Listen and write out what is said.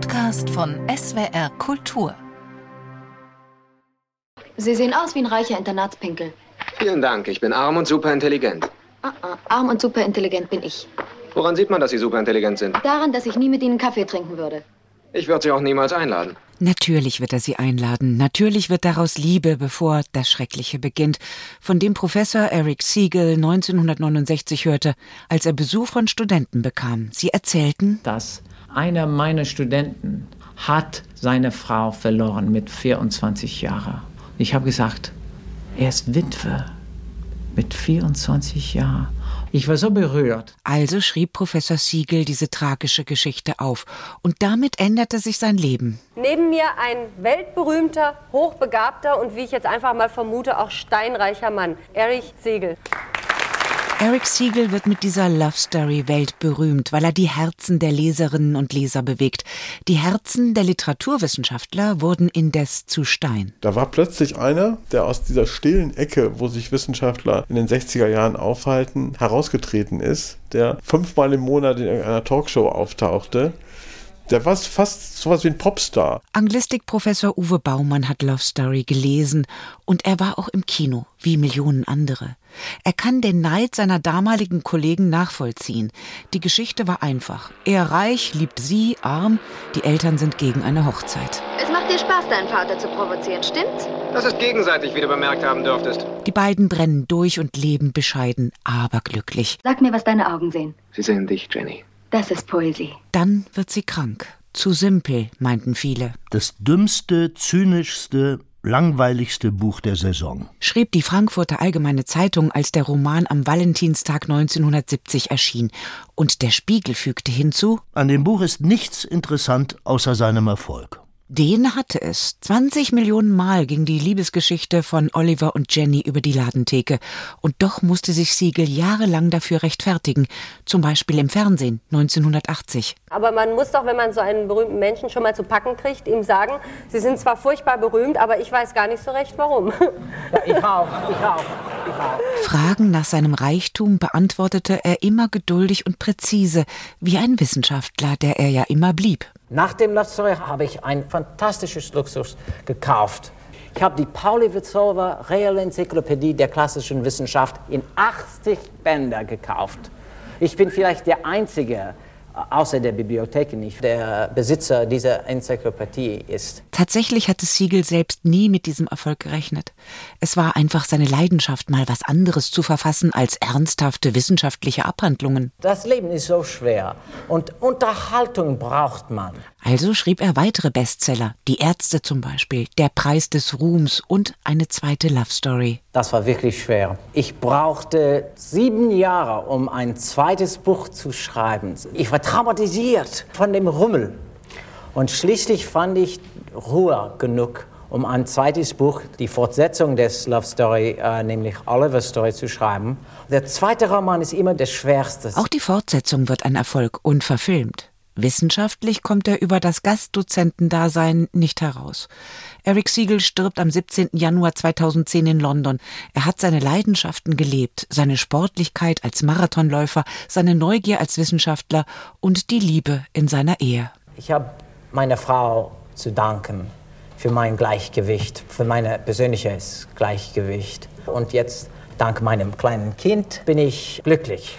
Podcast von SWR Kultur. Sie sehen aus wie ein reicher Internatspinkel. Vielen Dank, ich bin arm und superintelligent. Ah, ah, arm und superintelligent bin ich. Woran sieht man, dass Sie superintelligent sind? Daran, dass ich nie mit Ihnen Kaffee trinken würde. Ich würde Sie auch niemals einladen. Natürlich wird er sie einladen. Natürlich wird daraus Liebe, bevor das Schreckliche beginnt, von dem Professor Eric Siegel 1969 hörte, als er Besuch von Studenten bekam. Sie erzählten, dass einer meiner Studenten hat seine Frau verloren mit 24 Jahren. Ich habe gesagt, er ist Witwe mit 24 Jahren. Ich war so berührt. Also schrieb Professor Siegel diese tragische Geschichte auf. Und damit änderte sich sein Leben. Neben mir ein weltberühmter, hochbegabter und wie ich jetzt einfach mal vermute, auch steinreicher Mann, Erich Siegel. Eric Siegel wird mit dieser Love Story weltberühmt, weil er die Herzen der Leserinnen und Leser bewegt. Die Herzen der Literaturwissenschaftler wurden indes zu Stein. Da war plötzlich einer, der aus dieser stillen Ecke, wo sich Wissenschaftler in den 60er Jahren aufhalten, herausgetreten ist, der fünfmal im Monat in einer Talkshow auftauchte der war fast sowas wie ein Popstar. Anglistikprofessor Uwe Baumann hat Love Story gelesen und er war auch im Kino, wie Millionen andere. Er kann den Neid seiner damaligen Kollegen nachvollziehen. Die Geschichte war einfach. Er reich, liebt sie, arm, die Eltern sind gegen eine Hochzeit. Es macht dir Spaß, deinen Vater zu provozieren, stimmt's? Das ist gegenseitig, wie du bemerkt haben dürftest. Die beiden brennen durch und leben bescheiden, aber glücklich. Sag mir, was deine Augen sehen. Sie sehen dich, Jenny. Das ist Poesie. Dann wird sie krank. Zu simpel, meinten viele. Das dümmste, zynischste, langweiligste Buch der Saison. Schrieb die Frankfurter Allgemeine Zeitung, als der Roman am Valentinstag 1970 erschien. Und der Spiegel fügte hinzu: An dem Buch ist nichts interessant außer seinem Erfolg. Den hatte es. 20 Millionen Mal ging die Liebesgeschichte von Oliver und Jenny über die Ladentheke. Und doch musste sich Siegel jahrelang dafür rechtfertigen. Zum Beispiel im Fernsehen 1980. Aber man muss doch, wenn man so einen berühmten Menschen schon mal zu packen kriegt, ihm sagen, Sie sind zwar furchtbar berühmt, aber ich weiß gar nicht so recht warum. Ja, ich auch, ich auch, ich auch. Fragen nach seinem Reichtum beantwortete er immer geduldig und präzise, wie ein Wissenschaftler, der er ja immer blieb. Nach dem Story habe ich ein fantastisches Luxus gekauft. Ich habe die Pauli Witzova Reelle Enzyklopädie der klassischen Wissenschaft in 80 Bänder gekauft. Ich bin vielleicht der Einzige, außer der Bibliothek nicht, der Besitzer dieser Enzyklopädie ist. Tatsächlich hatte Siegel selbst nie mit diesem Erfolg gerechnet. Es war einfach seine Leidenschaft, mal was anderes zu verfassen als ernsthafte wissenschaftliche Abhandlungen. Das Leben ist so schwer und Unterhaltung braucht man. Also schrieb er weitere Bestseller, Die Ärzte zum Beispiel, Der Preis des Ruhms und eine zweite Love Story. Das war wirklich schwer. Ich brauchte sieben Jahre, um ein zweites Buch zu schreiben. Ich war traumatisiert von dem Rummel. Und schließlich fand ich Ruhe genug, um ein zweites Buch, die Fortsetzung des Love Story, äh, nämlich Oliver Story, zu schreiben. Der zweite Roman ist immer der schwerste. Auch die Fortsetzung wird ein Erfolg und verfilmt. Wissenschaftlich kommt er über das Gastdozentendasein nicht heraus. Eric Siegel stirbt am 17. Januar 2010 in London. Er hat seine Leidenschaften gelebt, seine Sportlichkeit als Marathonläufer, seine Neugier als Wissenschaftler und die Liebe in seiner Ehe. Ich habe meiner Frau zu danken für mein Gleichgewicht, für mein persönliches Gleichgewicht. Und jetzt, dank meinem kleinen Kind, bin ich glücklich.